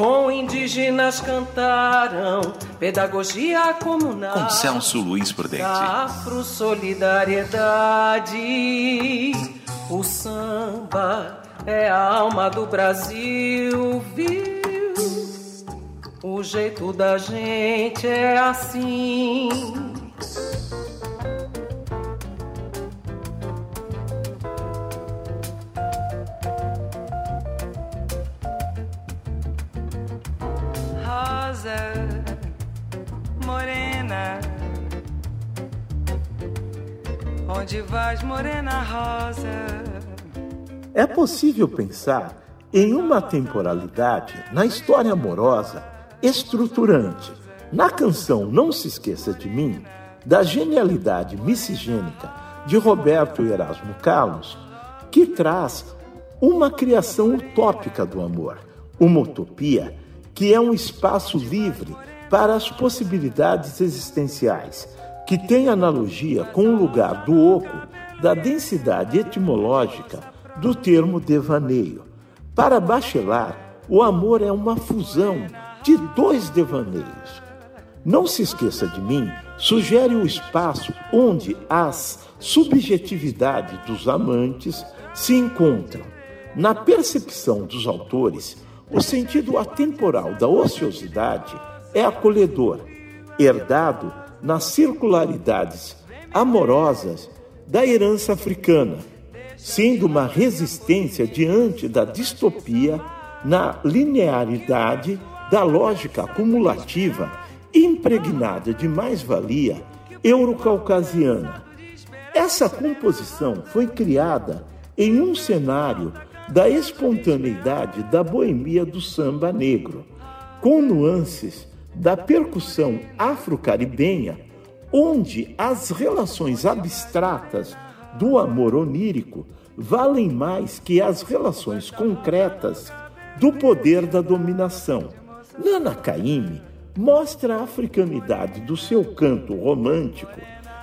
com indígenas cantaram pedagogia comunal. Luiz Prudente. Afro solidariedade, o samba é a alma do Brasil, viu? O jeito da gente é assim. Morena. Onde vais, morena rosa? É possível pensar em uma temporalidade na história amorosa estruturante. Na canção Não Se Esqueça de Mim, da genialidade miscigênica de Roberto Erasmo Carlos, que traz uma criação utópica do amor, uma utopia que é um espaço livre para as possibilidades existenciais, que tem analogia com o lugar do oco da densidade etimológica do termo devaneio. Para Bachelard, o amor é uma fusão de dois devaneios. Não se esqueça de mim, sugere o espaço onde as subjetividades dos amantes se encontram. Na percepção dos autores, o sentido atemporal da ociosidade é acolhedor, herdado nas circularidades amorosas da herança africana, sendo uma resistência diante da distopia na linearidade da lógica acumulativa impregnada de mais-valia eurocaucasiana. Essa composição foi criada em um cenário da espontaneidade da boemia do samba negro, com nuances da percussão afro-caribenha, onde as relações abstratas do amor onírico valem mais que as relações concretas do poder da dominação. Nana Caymmi mostra a africanidade do seu canto romântico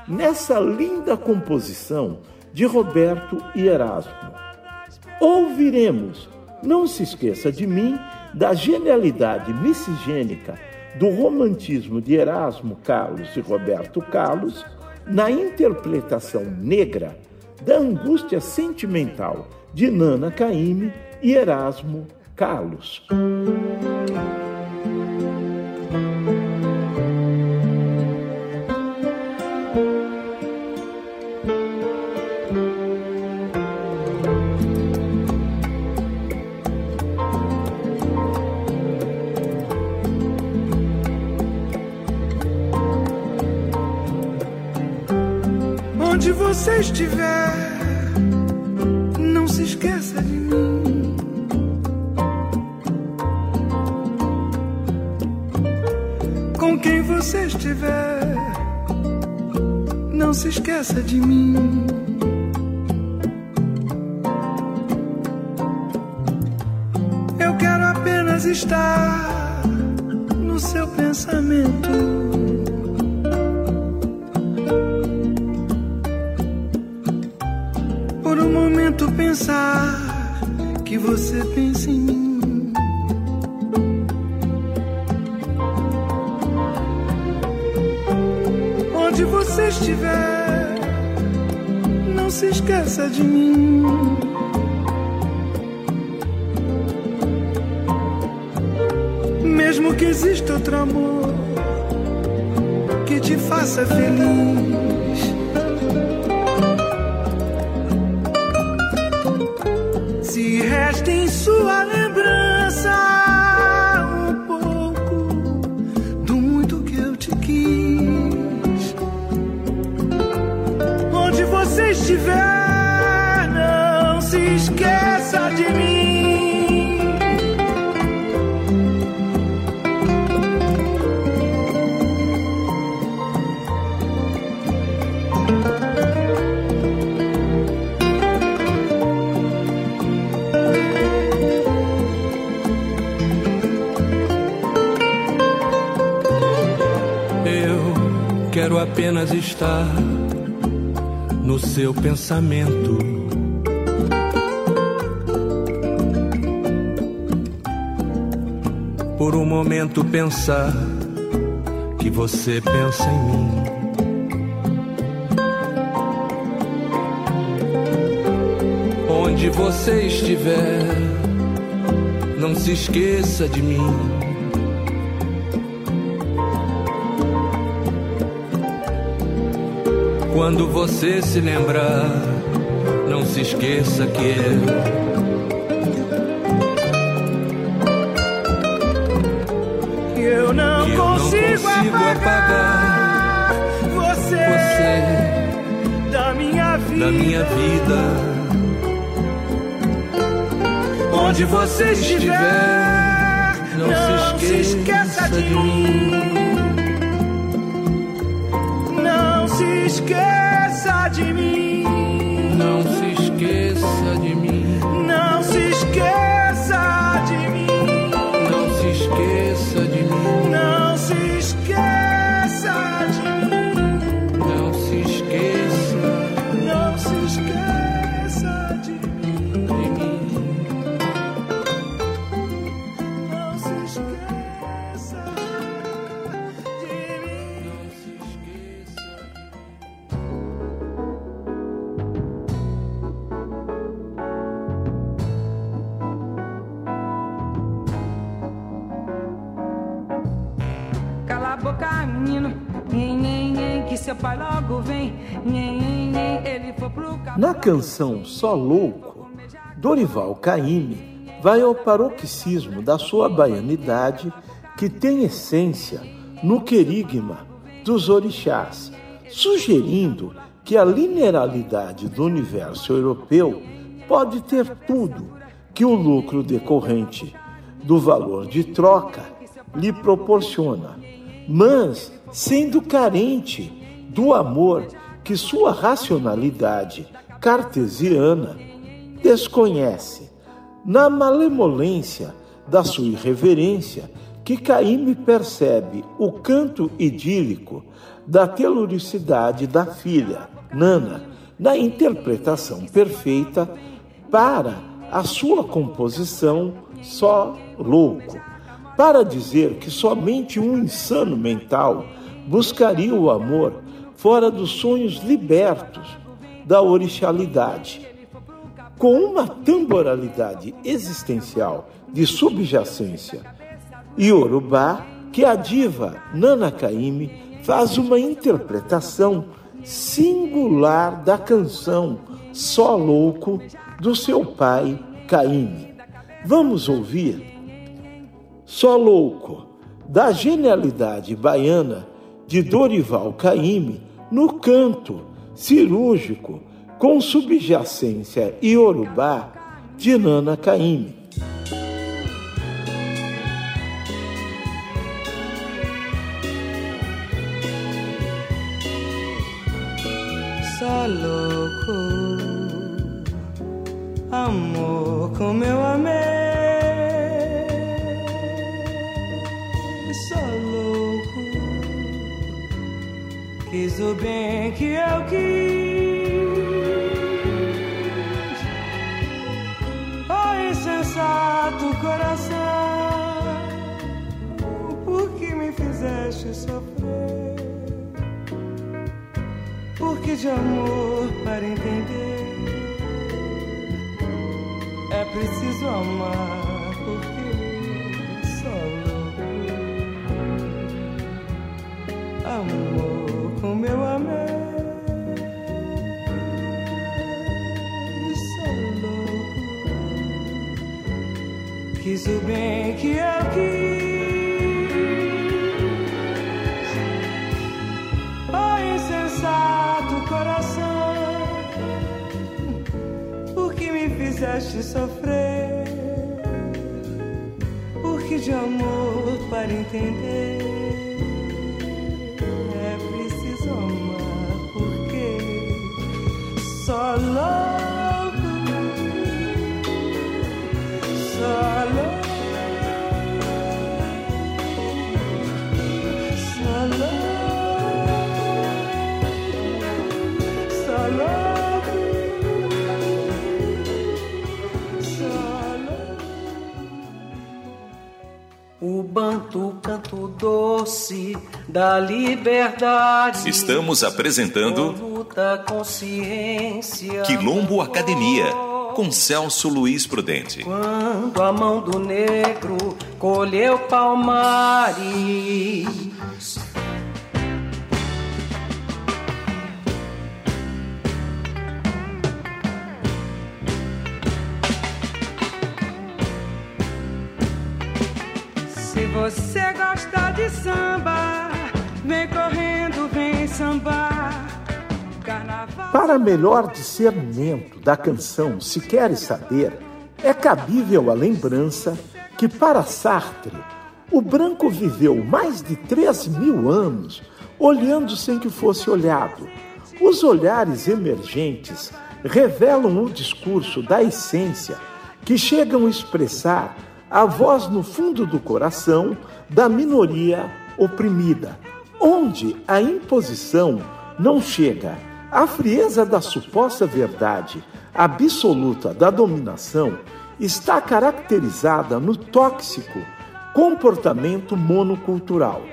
nessa linda composição de Roberto e Erasmo ouviremos. Não se esqueça de mim da genialidade miscigênica do romantismo de Erasmo Carlos e Roberto Carlos na interpretação negra da angústia sentimental de Nana Caymmi e Erasmo Carlos. Você estiver, não se esqueça de mim. Com quem você estiver, não se esqueça de mim. Eu quero apenas estar no seu pensamento. Pensar que você pensa em mim. Onde você estiver, não se esqueça de mim. Mesmo que exista outro amor que te faça feliz. Apenas estar no seu pensamento. Por um momento pensar que você pensa em mim. Onde você estiver, não se esqueça de mim. Quando você se lembrar, não se esqueça que eu. Que eu não, que eu consigo, não consigo apagar, apagar você, você da minha vida. da minha vida. Onde você estiver, não, se esqueça de mim. De mim. Não se esqueça de canção Só Louco, Dorival Caymmi vai ao paroxismo da sua baianidade, que tem essência no querigma dos orixás, sugerindo que a linearidade do universo europeu pode ter tudo que o lucro decorrente do valor de troca lhe proporciona, mas sendo carente do amor que sua racionalidade cartesiana desconhece. Na malemolência da sua irreverência, que Caíme percebe o canto idílico da teluricidade da filha, Nana, na interpretação perfeita para a sua composição Só Louco, para dizer que somente um insano mental buscaria o amor fora dos sonhos libertos da orixalidade. Com uma temporalidade existencial de subjacência Yorubá, que a diva Nana Caymmi faz uma interpretação singular da canção Só Louco do seu pai Caymmi. Vamos ouvir Só Louco, da genialidade baiana de Dorival Caymmi no canto cirúrgico com subjacência iorubá de Nana Caymmi. O bem que eu quis. Oh, insensato coração, por que me fizeste sofrer? Porque de amor para entender é preciso amar. O bem que eu quis. Oh, insensato coração, por que me fizeste sofrer? Porque de amor para entender da liberdade. Estamos apresentando luta consciência. Quilombo Academia com Celso Luiz Prudente. Quando a mão do negro colheu palmares. Para melhor discernimento da canção Se Queres Saber, é cabível a lembrança que, para Sartre, o branco viveu mais de 3 mil anos olhando sem que fosse olhado. Os olhares emergentes revelam o discurso da essência que chegam a expressar a voz no fundo do coração da minoria oprimida, onde a imposição não chega. A frieza da suposta verdade absoluta da dominação está caracterizada no tóxico comportamento monocultural.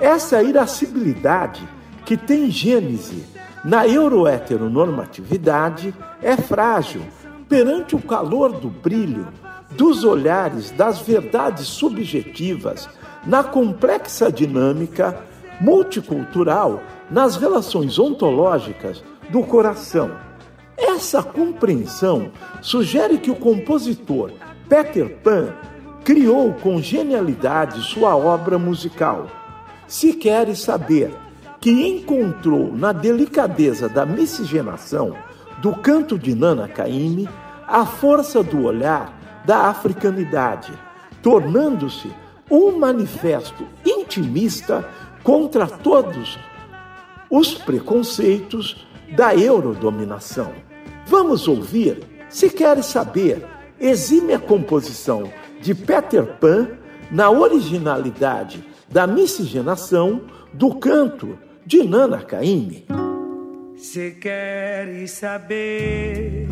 Essa irascibilidade que tem gênese na euroheteronormatividade é frágil perante o calor do brilho dos olhares das verdades subjetivas na complexa dinâmica multicultural nas relações ontológicas do coração. Essa compreensão sugere que o compositor Peter Pan criou com genialidade sua obra musical. Se queres saber que encontrou na delicadeza da miscigenação do canto de Nana Caymmi a força do olhar da africanidade, tornando-se um manifesto intimista contra todos os preconceitos da eurodominação. Vamos ouvir, se queres saber, exime composição de Peter Pan na originalidade da miscigenação do canto de Nana Caymmi. Se queres saber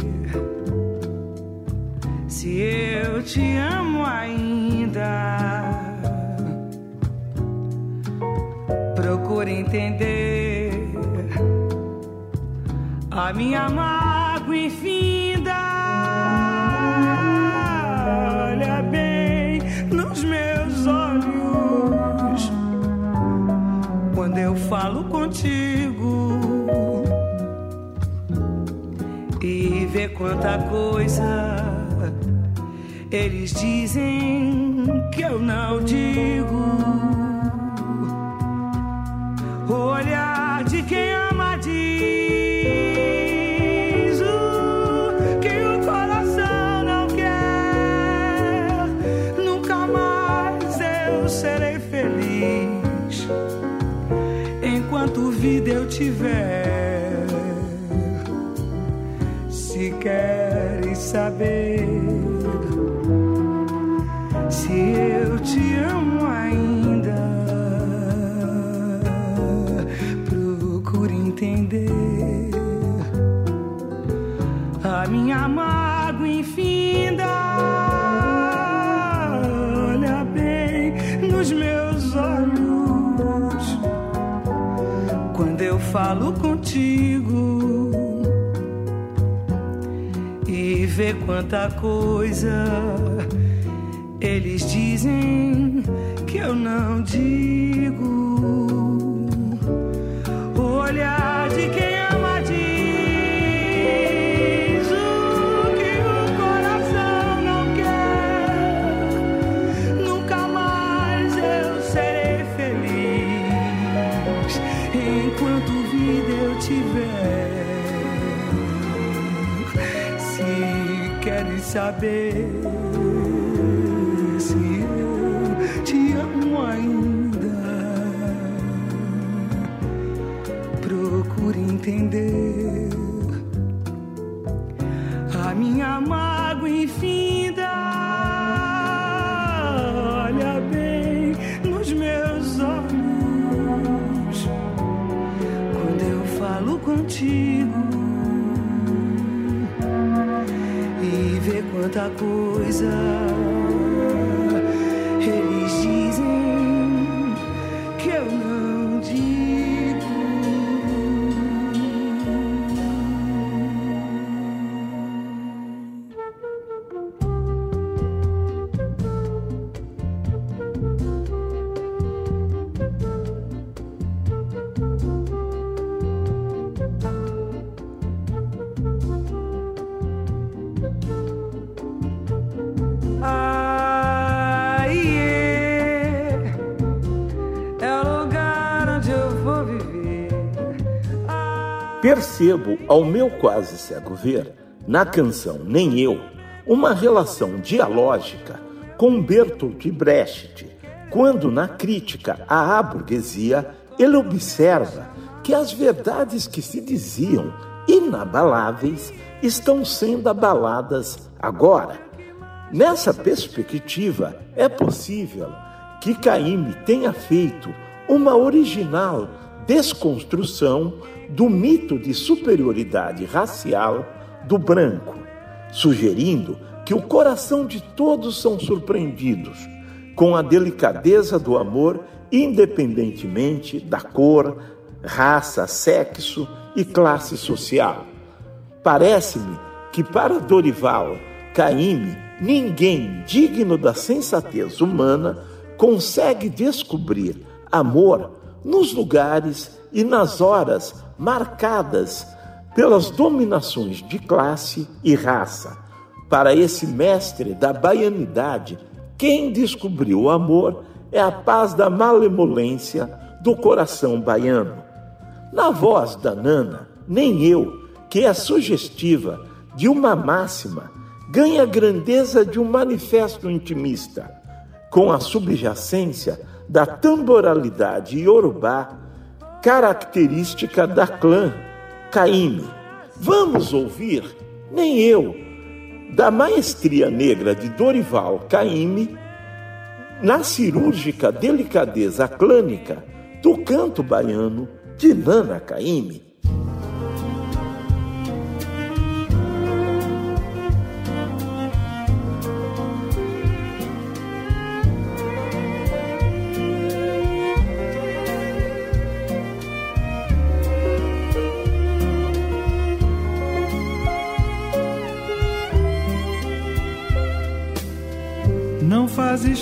se eu te amo ainda, procure entender a minha mágoa infinda. Olha bem nos meus olhos quando eu falo contigo e vê quanta coisa eles dizem que eu não digo. O tiver. Se queres saber se eu quanta coisa eles dizem que eu não digo. O olhar de quem ama queres saber coisa percebo ao meu quase cego ver, na canção Nem Eu, uma relação dialógica com Bertolt Brecht, quando na crítica à burguesia ele observa que as verdades que se diziam inabaláveis estão sendo abaladas agora. Nessa perspectiva, é possível que Caíme tenha feito uma original desconstrução do mito de superioridade racial do branco, sugerindo que o coração de todos são surpreendidos com a delicadeza do amor, independentemente da cor, raça, sexo e classe social. Parece-me que para Dorival Caymmi, ninguém digno da sensatez humana consegue descobrir amor nos lugares e nas horas marcadas pelas dominações de classe e raça. Para esse mestre da baianidade, quem descobriu o amor é a paz da malemolência do coração baiano. Na voz da Nana, nem eu, que é sugestiva de uma máxima, ganha a grandeza de um manifesto intimista, com a subjacência da tamboralidade iorubá, característica da clã Caíme. Vamos ouvir, nem eu, da maestria negra de Dorival Caíme, na cirúrgica delicadeza clânica do canto baiano de Nana Caymmi.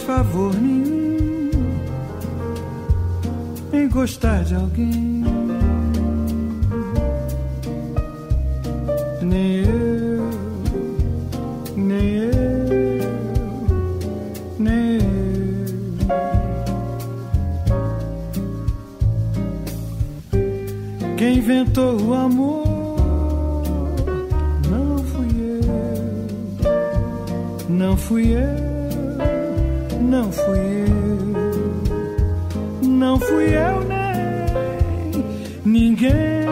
Favor nenhum em gostar de alguém. Nem eu, nem eu, nem eu. Quem inventou o amor não fui eu, não fui eu não fui eu, não fui eu nem ninguém.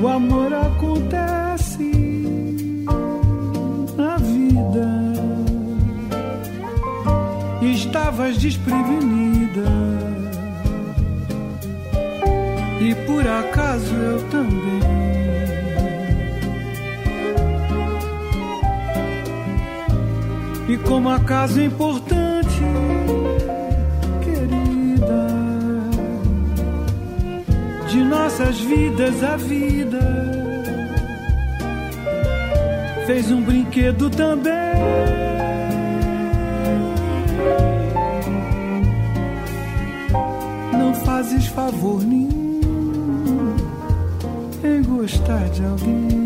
O amor acontece na vida. Estavas desprevenida. E por acaso eu também. E como acaso importante, querida, de nossas vidas a vida fez um brinquedo também. Não fazes favor nenhum em gostar de alguém.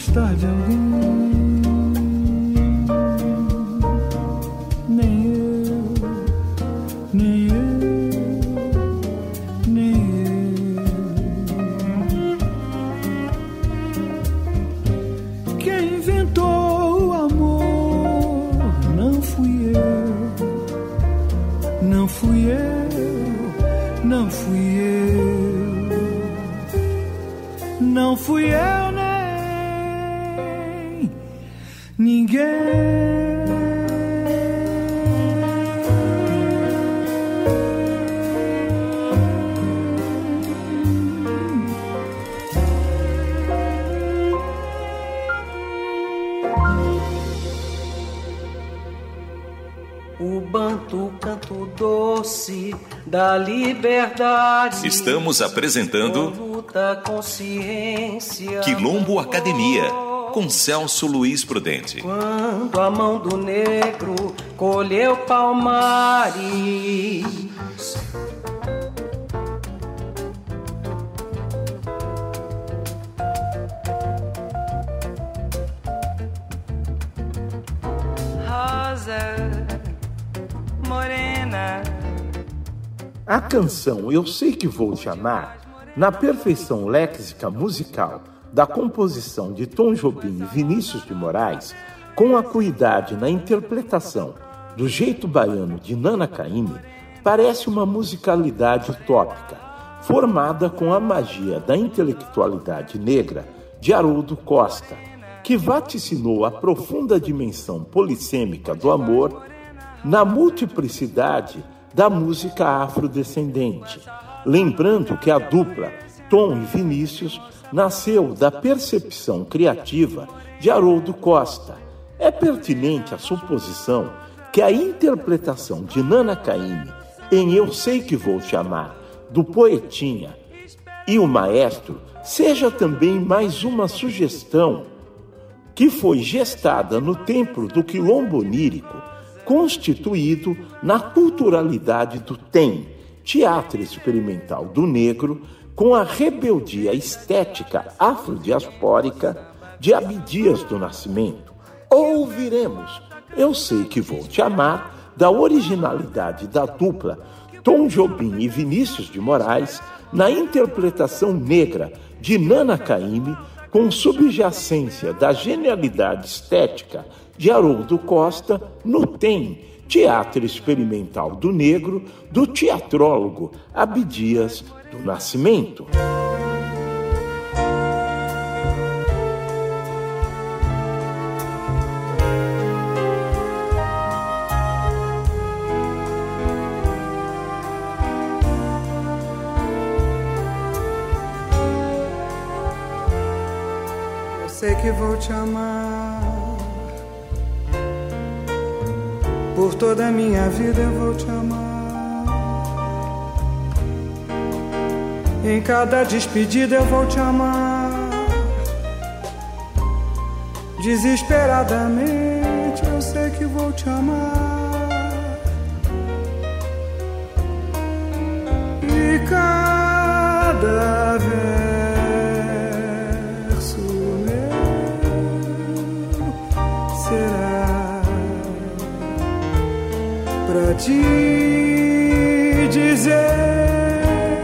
gostar de alguém. Da liberdade. Estamos apresentando Quilombo Academia com Celso Luiz Prudente. Quando a mão do negro colheu palmares. A canção Eu Sei Que Vou Te Amar, na perfeição léxica musical da composição de Tom Jobim e Vinícius de Moraes, com acuidade na interpretação do jeito baiano de Nana Caymmi, parece uma musicalidade utópica, formada com a magia da intelectualidade negra de Haroldo Costa, que vaticinou a profunda dimensão polissêmica do amor na multiplicidade da música afrodescendente. Lembrando que a dupla Tom e Vinícius nasceu da percepção criativa de Haroldo Costa. É pertinente a suposição que a interpretação de Nana Caymmi em Eu Sei Que Vou Te Amar, do Poetinha e o Maestro, seja também mais uma sugestão que foi gestada no templo do quilombo onírico constituído na culturalidade do TEM, Teatro Experimental do Negro, com a rebeldia estética afrodiaspórica de Abdias do Nascimento. Ouviremos Eu Sei Que Vou Te Amar, da originalidade da dupla Tom Jobim e Vinícius de Moraes, na interpretação negra de Nana Caymmi, com subjacência da genialidade estética de Haroldo Costa no TEM, Teatro Experimental do Negro, do teatrólogo Abdias do Nascimento. Eu te amar. Em cada despedida eu vou te amar. Desesperadamente eu sei que vou te amar. E cada te dizer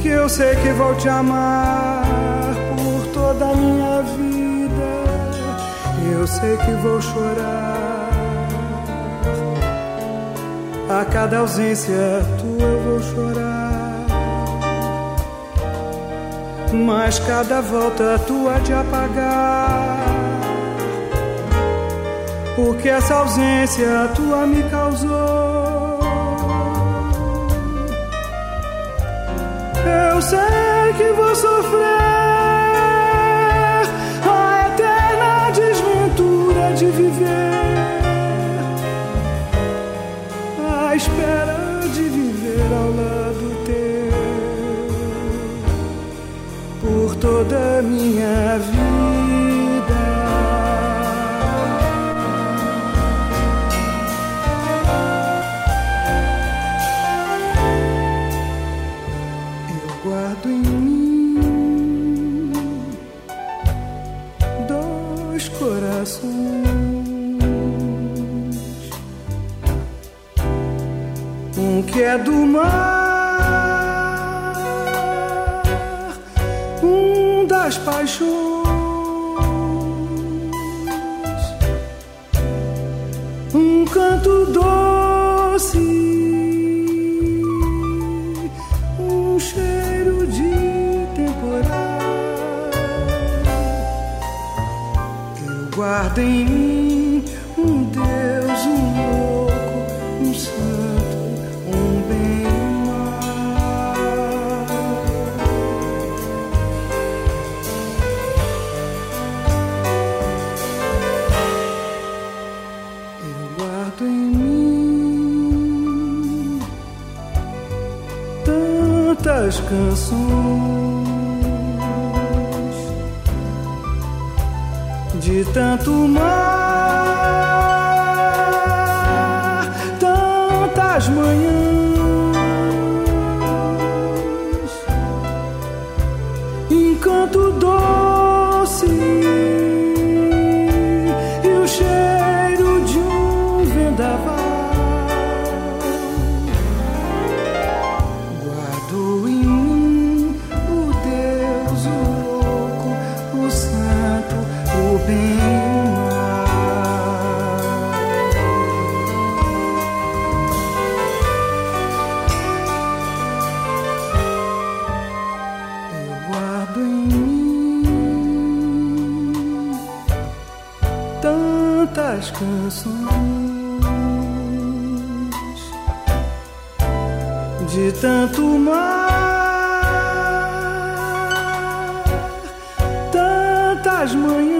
que eu sei que vou te amar por toda a minha vida. Eu sei que vou chorar a cada ausência tua eu vou chorar. Mas cada volta tua de apagar o que essa ausência tua me causou. Eu sei que vou sofrer a eterna desventura de viver, à espera de viver ao lado teu por toda a minha vida. Canções de tanto mar, de tanto mar, tantas manhãs,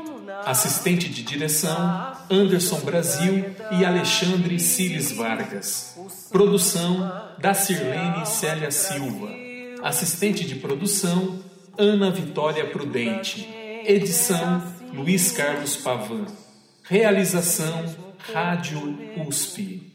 Assistente de direção: Anderson Brasil e Alexandre Cires Vargas. Produção: da Sirlene Célia Silva. Assistente de produção, Ana Vitória Prudente. Edição, Luiz Carlos Pavan. Realização, Rádio USP.